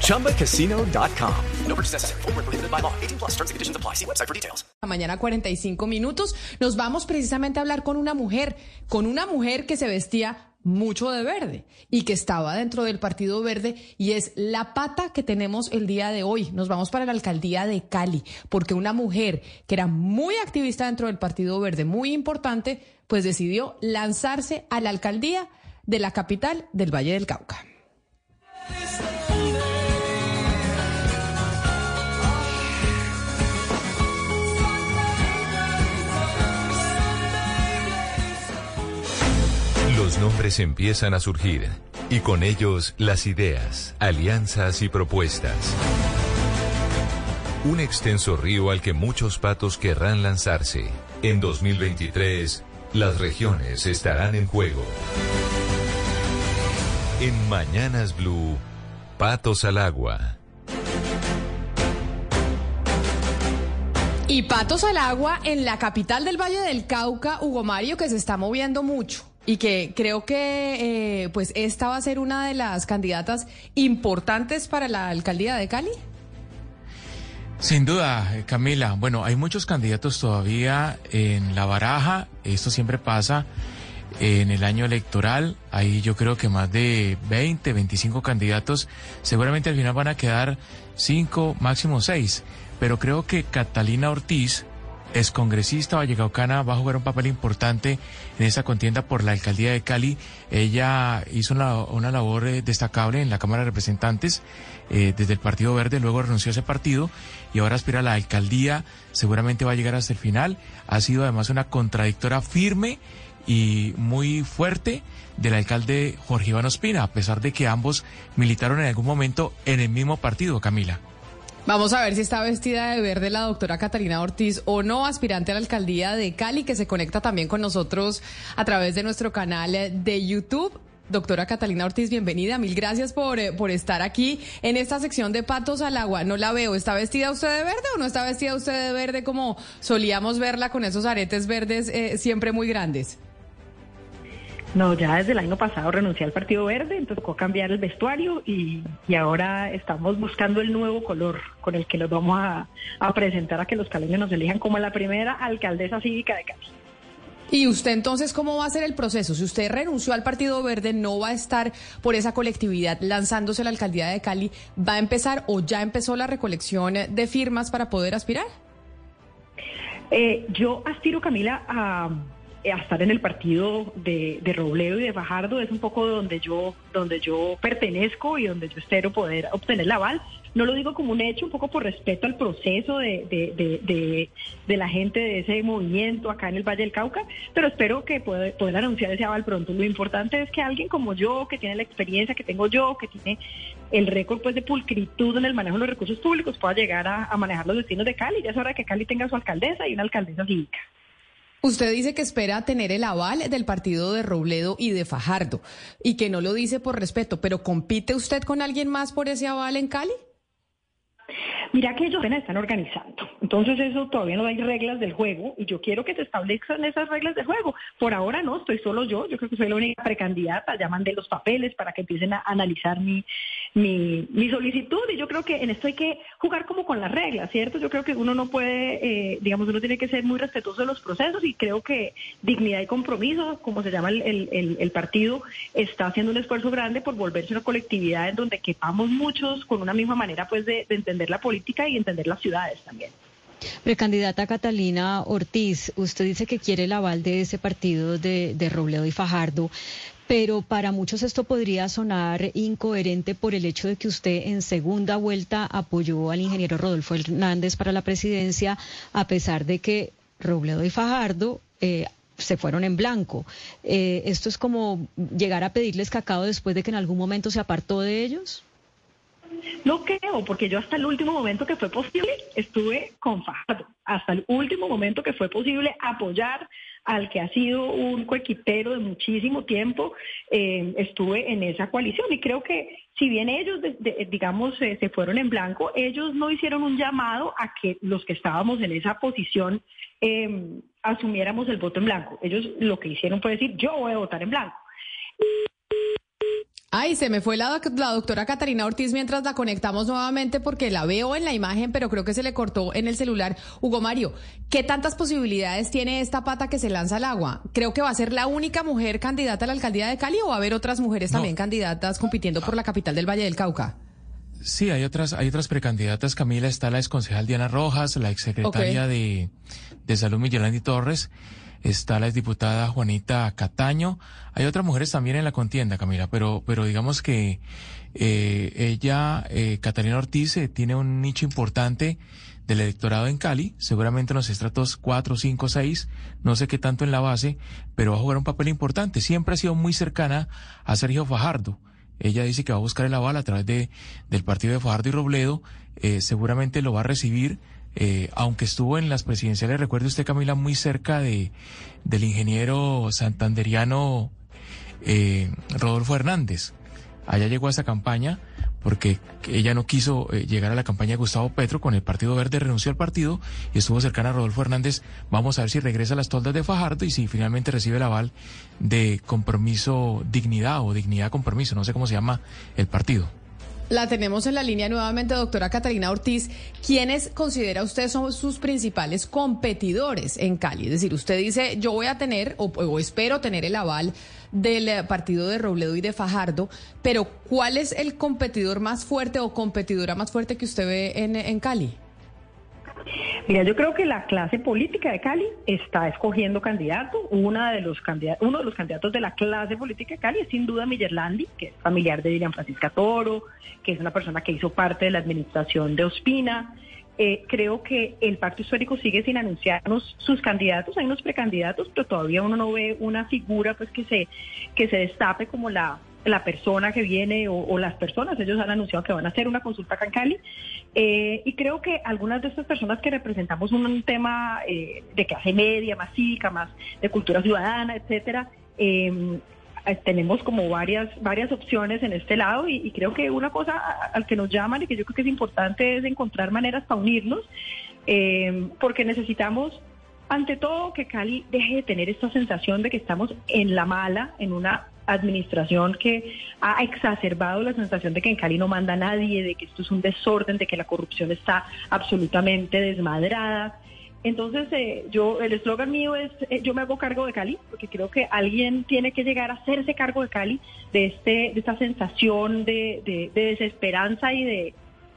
ChumbaCasino.com. No purchase necessary. Full prohibited by law. 18 plus terms and conditions apply. See website for details. Mañana 45 minutos. Nos vamos precisamente a hablar con una mujer, con una mujer que se vestía mucho de verde y que estaba dentro del Partido Verde y es la pata que tenemos el día de hoy. Nos vamos para la alcaldía de Cali porque una mujer que era muy activista dentro del Partido Verde, muy importante, pues decidió lanzarse a la alcaldía de la capital del Valle del Cauca. Los nombres empiezan a surgir y con ellos las ideas, alianzas y propuestas. Un extenso río al que muchos patos querrán lanzarse. En 2023, las regiones estarán en juego. En Mañanas Blue, Patos al Agua. Y Patos al Agua en la capital del Valle del Cauca, Hugo Mario, que se está moviendo mucho y que creo que eh, pues esta va a ser una de las candidatas importantes para la alcaldía de Cali. Sin duda, eh, Camila. Bueno, hay muchos candidatos todavía en la baraja. Esto siempre pasa en el año electoral. Hay yo creo que más de 20, 25 candidatos. Seguramente al final van a quedar 5, máximo 6. Pero creo que Catalina Ortiz, es congresista vallecaucana, va a jugar un papel importante en esa contienda por la alcaldía de Cali. Ella hizo una, labor eh, destacable en la Cámara de Representantes eh, desde el Partido Verde, luego renunció a ese partido y ahora aspira a la alcaldía. Seguramente va a llegar hasta el final. Ha sido además una contradictora firme y muy fuerte del alcalde Jorge Iván Ospina, a pesar de que ambos militaron en algún momento en el mismo partido, Camila. Vamos a ver si está vestida de verde la doctora Catalina Ortiz o no, aspirante a la alcaldía de Cali, que se conecta también con nosotros a través de nuestro canal de YouTube. Doctora Catalina Ortiz, bienvenida. Mil gracias por, eh, por estar aquí en esta sección de Patos al Agua. No la veo. ¿Está vestida usted de verde o no está vestida usted de verde como solíamos verla con esos aretes verdes eh, siempre muy grandes? No, ya desde el año pasado renuncié al Partido Verde, entonces tocó cambiar el vestuario y, ahora estamos buscando el nuevo color con el que nos vamos a, presentar a que los caleños nos elijan como la primera alcaldesa cívica de Cali. ¿Y usted entonces cómo va a ser el proceso? Si usted renunció al Partido Verde, no va a estar por esa colectividad lanzándose a la alcaldía de Cali, ¿va a empezar o ya empezó la recolección de firmas para poder aspirar? Eh, yo aspiro, Camila, a a estar en el partido de, de, Robledo y de Fajardo es un poco donde yo, donde yo pertenezco y donde yo espero poder obtener la aval. No lo digo como un hecho, un poco por respeto al proceso de, de, de la gente de ese movimiento acá en el Valle del Cauca, pero espero que pueda, poder anunciar ese aval pronto. Lo importante es que alguien como yo, que tiene la experiencia que tengo yo, que tiene el récord pues de pulcritud en el manejo de los recursos públicos, pueda llegar a, a manejar los destinos de Cali. Ya es hora que Cali tenga su alcaldesa y una alcaldesa cívica. Usted dice que espera tener el aval del partido de Robledo y de Fajardo y que no lo dice por respeto, pero ¿compite usted con alguien más por ese aval en Cali? Mira que ellos apenas están organizando. Entonces eso todavía no hay reglas del juego y yo quiero que se establezcan esas reglas del juego. Por ahora no, estoy solo yo. Yo creo que soy la única precandidata. Ya mandé los papeles para que empiecen a analizar mi, mi, solicitud y yo creo que en esto hay que jugar como con las reglas, ¿cierto? Yo creo que uno no puede, eh, digamos, uno tiene que ser muy respetuoso de los procesos y creo que dignidad y compromiso, como se llama el, el, el partido, está haciendo un esfuerzo grande por volverse una colectividad en donde quepamos muchos con una misma manera pues de entender la política y entender las ciudades también. Precandidata Catalina Ortiz, usted dice que quiere el aval de ese partido de, Robledo y Fajardo, pero para muchos esto podría sonar incoherente por el hecho de que usted en segunda vuelta apoyó al ingeniero Rodolfo Hernández para la presidencia, a pesar de que Robledo y Fajardo eh, se fueron en blanco. Eh, ¿Esto es como llegar a pedirles cacao después de que en algún momento se apartó de ellos? No creo, porque yo hasta el último momento que fue posible estuve con Fajardo. Hasta el último momento que fue posible apoyar al que ha sido un coequipero de muchísimo tiempo, eh, estuve en esa coalición. Y creo que si bien ellos, digamos, se fueron en blanco, ellos no hicieron un llamado a que los que estábamos en esa posición eh, asumiéramos el voto en blanco. Ellos lo que hicieron fue decir, yo voy a votar en blanco. Ay, se me fue la, la, doctora Catarina Ortiz mientras la conectamos nuevamente porque la veo en la imagen, pero creo que se le cortó en el celular. Hugo Mario, ¿qué tantas posibilidades tiene esta pata que se lanza al agua? Creo que va a ser la única mujer candidata a la alcaldía de Cali o va a haber otras mujeres también candidatas compitiendo por la capital del Valle del Cauca. Sí, hay otras, hay otras precandidatas. Camila está la exconcejal Diana Rojas, la exsecretaria de, de Salud Miguelandi Torres está la exdiputada Juanita Cataño. Hay otras mujeres también en la contienda, Camila, pero, pero digamos que eh, ella, eh, Catalina Ortiz, eh, tiene un nicho importante del electorado en Cali, seguramente en los estratos 4, 5, 6, no sé qué tanto en la base, pero va a jugar un papel importante. Siempre ha sido muy cercana a Sergio Fajardo. Ella dice que va a buscar el aval a través de, del partido de Fajardo y Robledo, eh, seguramente lo va a recibir eh, aunque estuvo en las presidenciales, recuerde usted Camila, muy cerca de, del ingeniero santanderiano eh, Rodolfo Hernández. Allá llegó a esa campaña porque ella no quiso eh, llegar a la campaña de Gustavo Petro con el Partido Verde, renunció al partido y estuvo cercana a Rodolfo Hernández. Vamos a ver si regresa a las toldas de Fajardo y si finalmente recibe el aval de compromiso dignidad o dignidad compromiso, no sé cómo se llama el partido. La tenemos en la línea nuevamente, doctora Catalina Ortiz. ¿Quiénes considera usted son sus principales competidores en Cali? Es decir, usted dice, yo voy a tener o, espero tener el aval del partido de Robledo y de Fajardo, pero ¿cuál es el competidor más fuerte o competidora más fuerte que usted ve en, en Cali? Mira, yo creo que la clase política de Cali está escogiendo candidato. Una de los candidatos, uno de los candidatos de la clase política de Cali es sin duda Miller Landi, que es familiar de Dilian Francisca Toro, que es una persona que hizo parte de la administración de Ospina. Eh, creo que el pacto histórico sigue sin anunciarnos sus candidatos, hay unos precandidatos, pero todavía uno no ve una figura pues que se que se destape como la la persona que viene o, las personas, ellos han anunciado que van a hacer una consulta acá en Cali eh, y creo que algunas de estas personas que representamos un, tema eh, de clase media, más cívica, más de cultura ciudadana, etcétera, eh, tenemos como varias varias opciones en este lado y, creo que una cosa al que nos llaman y que yo creo que es importante es encontrar maneras para unirnos em, porque necesitamos ante todo que Cali deje de tener esta sensación de que estamos en la mala, en una administración que ha exacerbado la sensación de que en Cali no manda nadie, de que esto es un desorden, de que la corrupción está absolutamente desmadrada. Entonces, eh, yo el eslogan mío es eh, yo me hago cargo de Cali, porque creo que alguien tiene que llegar a hacerse cargo de Cali, de este de esta sensación de, de desesperanza y de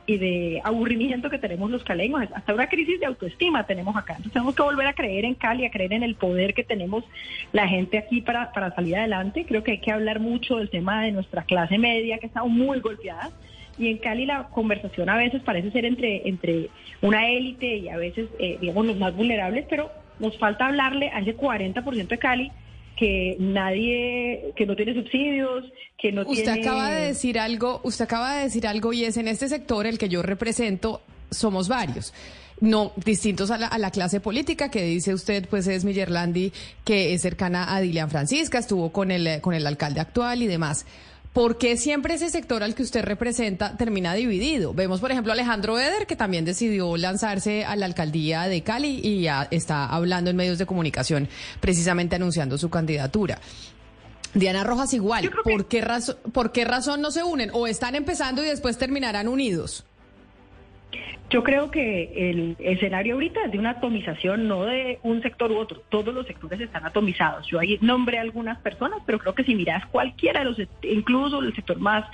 y de aburrimiento que tenemos los caleños, hasta una crisis de autoestima tenemos acá. Entonces tenemos que volver a creer en Cali, a creer en el poder que tenemos la gente aquí para, para salir adelante. Creo que hay que hablar mucho del tema de nuestra clase media, que está muy golpeada. Y en Cali la conversación a veces parece ser entre, entre una élite y a veces, eh, digamos, los más vulnerables, pero nos falta hablarle a ese 40% de Cali que nadie, que no tiene subsidios, que no usted tiene... Usted acaba de decir algo, usted acaba de decir algo y es en este sector el que yo represento, somos varios. No distintos a la, clase política que dice usted pues es Millerlandi que es cercana a Dilian Francisca estuvo con el con el alcalde actual y demás ¿Por qué siempre ese sector al que usted representa termina dividido? Vemos, por ejemplo, a Alejandro Eder, que también decidió lanzarse a la alcaldía de Cali y ya está hablando en medios de comunicación, precisamente anunciando su candidatura. Diana Rojas igual. ¿Por, qué ¿Por qué razón no se unen? ¿O están empezando y después terminarán unidos? Yo creo que el escenario ahorita es de una atomización, no de un sector u otro. Todos los sectores están atomizados. Yo ahí nombré a algunas personas, pero creo que si miras cualquiera de los, incluso el sector más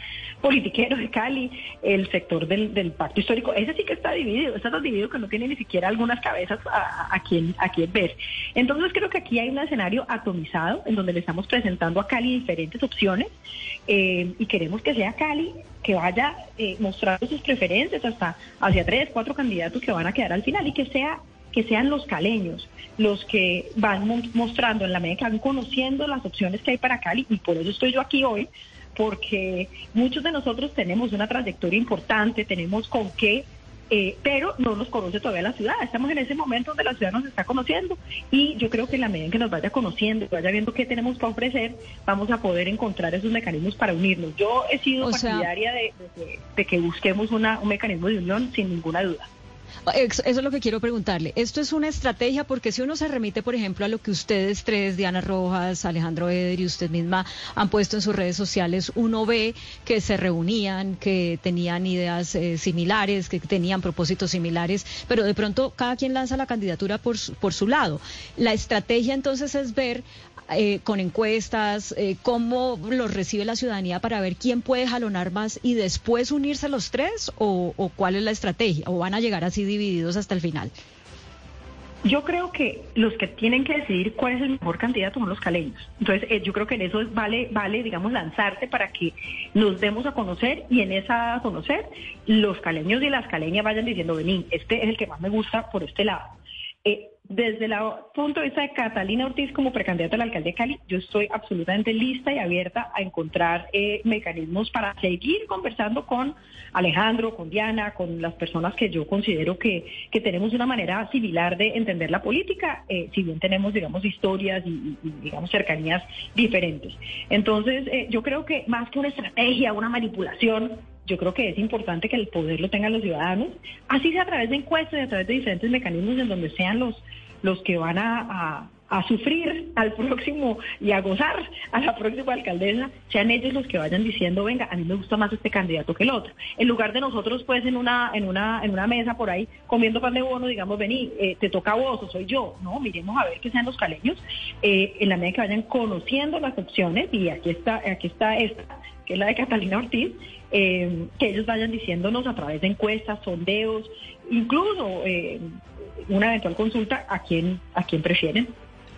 politiquero de Cali, el sector del, pacto histórico, ese sí que está dividido. Está tan dividido que no tiene ni siquiera algunas cabezas a, quien, a quien ver. Entonces creo que aquí hay un escenario atomizado en donde le estamos presentando a Cali diferentes opciones eh, y queremos que sea Cali que vaya eh, mostrando sus preferencias hasta hacia tres, cuatro candidatos que van a quedar al final y que sea que sean los caleños los que van mostrando en la medida que van conociendo las opciones que hay para Cali y por eso estoy yo aquí hoy porque muchos de nosotros tenemos una trayectoria importante, tenemos con qué eh, pero no nos conoce todavía la ciudad. Estamos en ese momento donde la ciudad nos está conociendo y yo creo que en la medida en que nos vaya conociendo, vaya viendo qué tenemos para ofrecer, vamos a poder encontrar esos mecanismos para unirnos. Yo he sido partidaria de, que busquemos una, un mecanismo de unión sin ninguna duda. Eso es lo que quiero preguntarle. Esto es una estrategia porque si uno se remite, por ejemplo, a lo que ustedes tres, Diana Rojas, Alejandro Eder y usted misma han puesto en sus redes sociales, uno ve que se reunían, que tenían ideas eh, similares, que tenían propósitos similares, pero de pronto cada quien lanza la candidatura por por su lado. La estrategia entonces es ver eh, con encuestas, eh, cómo los recibe la ciudadanía para ver quién puede jalonar más y después unirse los tres o, cuál es la estrategia o van a llegar así divididos hasta el final. Yo creo que los que tienen que decidir cuál es el mejor candidato son los caleños. Entonces, eh, yo creo que en eso vale, vale, digamos, lanzarte para que nos demos a conocer y en esa conocer los caleños y las caleñas vayan diciendo, vení, este es el que más me gusta por este lado. Eh, desde el punto de vista de Catalina Ortiz como precandidata a la alcaldía de Cali, yo estoy absolutamente lista y abierta a encontrar eh, mecanismos para seguir conversando con Alejandro, con Diana, con las personas que yo considero que, que tenemos una manera similar de entender la política, eh, si bien tenemos, digamos, historias y, digamos, cercanías diferentes. Entonces, eh, yo creo que más que una estrategia, una manipulación, yo creo que es importante que el poder lo tengan los ciudadanos, así sea a través de encuestas y a través de diferentes mecanismos en donde sean los, los que van a, sufrir al próximo y a gozar a la próxima alcaldesa, sean ellos los que vayan diciendo, venga, a mí me gusta más este candidato que el otro. En lugar de nosotros, pues, en una, en una, en una mesa por ahí comiendo pan de bono, digamos, vení, eh, te toca a vos o soy yo. No, miremos a ver que sean los caleños, eh, en la medida que vayan conociendo las opciones, y aquí está, aquí está esta, que es la de Catalina Ortiz, eh, que ellos vayan diciéndonos a través de encuestas, sondeos, incluso eh, una eventual consulta a quién, a quién prefieren.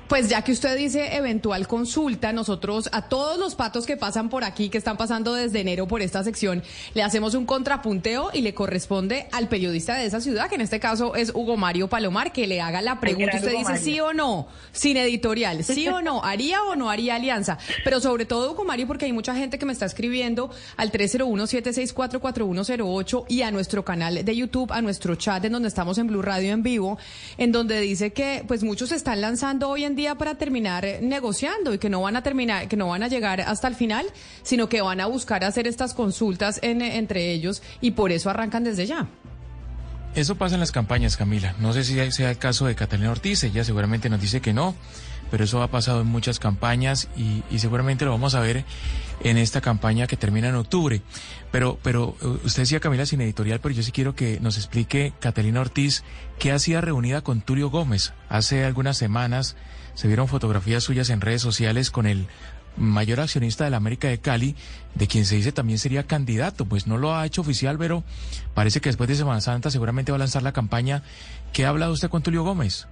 Pues ya que usted dice eventual consulta, nosotros a todos los patos que pasan por aquí, que están pasando desde enero por esta sección, le hacemos un contrapunteo y le corresponde al periodista de esa ciudad, que en este caso es Hugo Mario Palomar, que le haga la pregunta. Usted dice sí o no, sin editorial, sí o no, haría o no haría alianza. Pero sobre todo, Hugo Mario, porque hay mucha gente que me está escribiendo al 301-764-4108 y a nuestro canal de YouTube, a nuestro chat en donde estamos en Blue Radio en vivo, en donde dice que pues muchos están lanzando hoy en día para terminar negociando y que no van a terminar, que no van a llegar hasta el final, sino que van a buscar hacer estas consultas entre ellos y por eso arrancan desde ya. Eso pasa en las campañas, Camila. No sé si sea el caso de Catalina Ortiz, ella seguramente nos dice que no, pero eso ha pasado en muchas campañas y, y, seguramente lo vamos a ver en esta campaña que termina en octubre. Pero, pero eh, usted decía, Camila, sin editorial, pero yo sí quiero que nos explique Catalina Ortiz qué hacía reunida con Tulio Gómez hace algunas semanas se vieron fotografías suyas en redes sociales con el mayor accionista de la América de Cali, de quien se dice también sería candidato. Pues no lo ha hecho oficial, pero parece que después de Semana Santa seguramente va a lanzar la campaña. ¿Qué ha hablado usted con Tulio Gómez?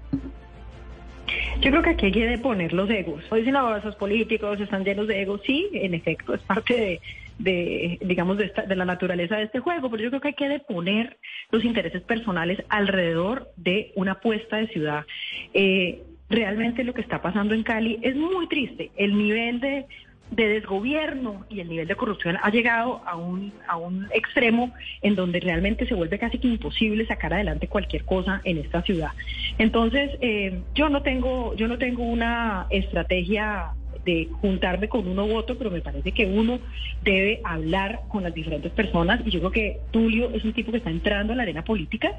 Yo creo que aquí hay que poner los egos. Hoy dicen, no, esos políticos están llenos de egos. Sí, en efecto, es parte de, digamos, de, de, la naturaleza de este juego, pero yo creo que hay que deponer los intereses personales alrededor de una apuesta de ciudad. Eh, realmente lo que está pasando en Cali es muy triste. El nivel de, desgobierno y el nivel de corrupción ha llegado a un, a un extremo en donde realmente se vuelve casi que imposible sacar adelante cualquier cosa en esta ciudad. Entonces, eh, yo no tengo, yo no tengo una estrategia de juntarme con uno u otro, pero me parece que uno debe hablar con las diferentes personas y yo creo que Tulio es un tipo que está entrando a la arena política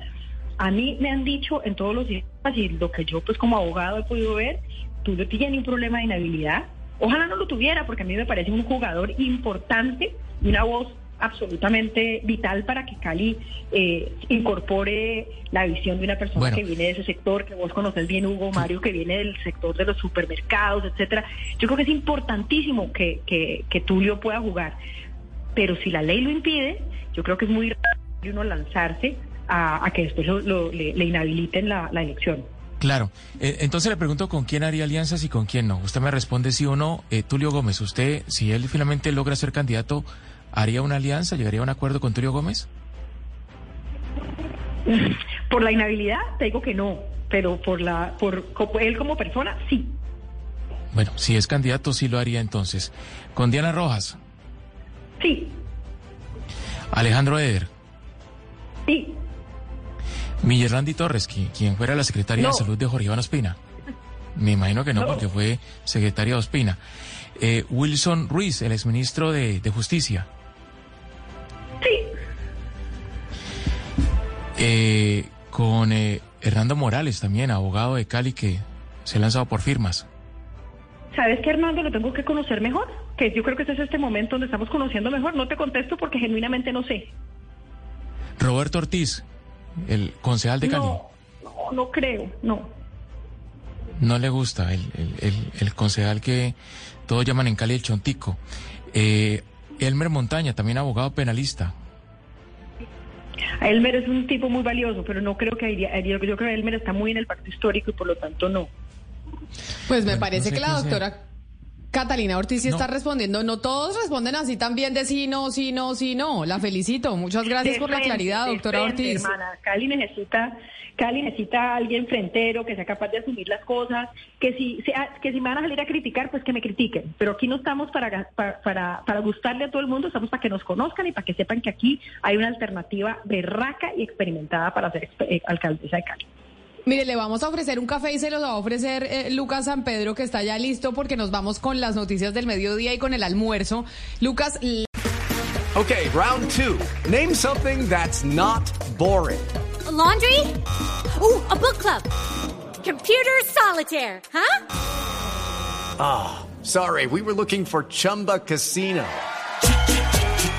a mí me han dicho en todos los días, y lo que yo pues como abogado he podido ver, tú no tienes un problema de inhabilidad. Ojalá no lo tuviera, porque a mí me parece un jugador importante y una voz absolutamente vital para que Cali eh, incorpore la visión de una persona que viene de ese sector, que vos conoces bien, Hugo Mario, que viene del sector de los supermercados, etcétera. Yo creo que es importantísimo que, que, Tulio pueda jugar, pero si la ley lo impide, yo creo que es muy raro uno lanzarse a, que después le, inhabiliten la, elección. Claro. Eh, entonces le pregunto con quién haría alianzas y con quién no. Usted me responde sí o no. Eh, Tulio Gómez, ¿usted, si él finalmente logra ser candidato, haría una alianza, llegaría a un acuerdo con Tulio Gómez? Por la inhabilidad te digo que no, pero por la por él como persona sí. Bueno, si es candidato sí lo haría entonces. Con Diana Rojas. Sí, Alejandro Eder. sí. Miguel Randy Torres, qui- quien fuera la secretaria No. de salud de Jorge Iván Ospina. Me imagino que no, No. porque fue secretaria de Ospina. Eh, Wilson Ruiz, el exministro de, de Justicia. Sí, Eh, con eh, Hernando Morales también, abogado de Cali, que se ha lanzado por firmas. ¿sabes qué, Hernando? Lo tengo que conocer mejor. Que yo creo que este es este momento donde estamos conociendo mejor. No te contesto porque genuinamente no sé. Roberto Ortiz, el concejal de Cali. No, no, no creo, no. No le gusta el, el- el- el concejal que todos llaman en Cali el Chontico. Eh, Elmer Montaña, también abogado penalista. Elmer es un tipo muy valioso, pero no creo que iría, yo creo que Elmer está muy en el pacto histórico y por lo tanto no. Pues me Bueno, parece no sé que la sea. Catalina Ortiz sí No. está respondiendo. No todos responden así también de sí, no, sí, no, sí, no. La felicito. Muchas gracias De por la claridad, doctora frente, Ortiz. Hermana, Cali necesita, Cali necesita a alguien frentero que sea capaz de asumir las cosas, que si, sea- que si me van a salir a criticar, pues que me critiquen. Pero aquí no estamos para, para, para, para gustarle a todo el mundo, estamos para que nos conozcan y para que sepan que aquí hay una alternativa berraca y experimentada para ser eh, alcaldesa de Cali. Mire, le vamos a ofrecer un café y se lo va a ofrecer eh, Lucas San Pedro, que está ya listo porque nos vamos con las noticias del mediodía y con el almuerzo. Lucas, Okay, round two. Name something that's not boring. A laundry? Ooh, a book club. Computer solitaire, huh? Sorry, we were looking for Chumba Casino.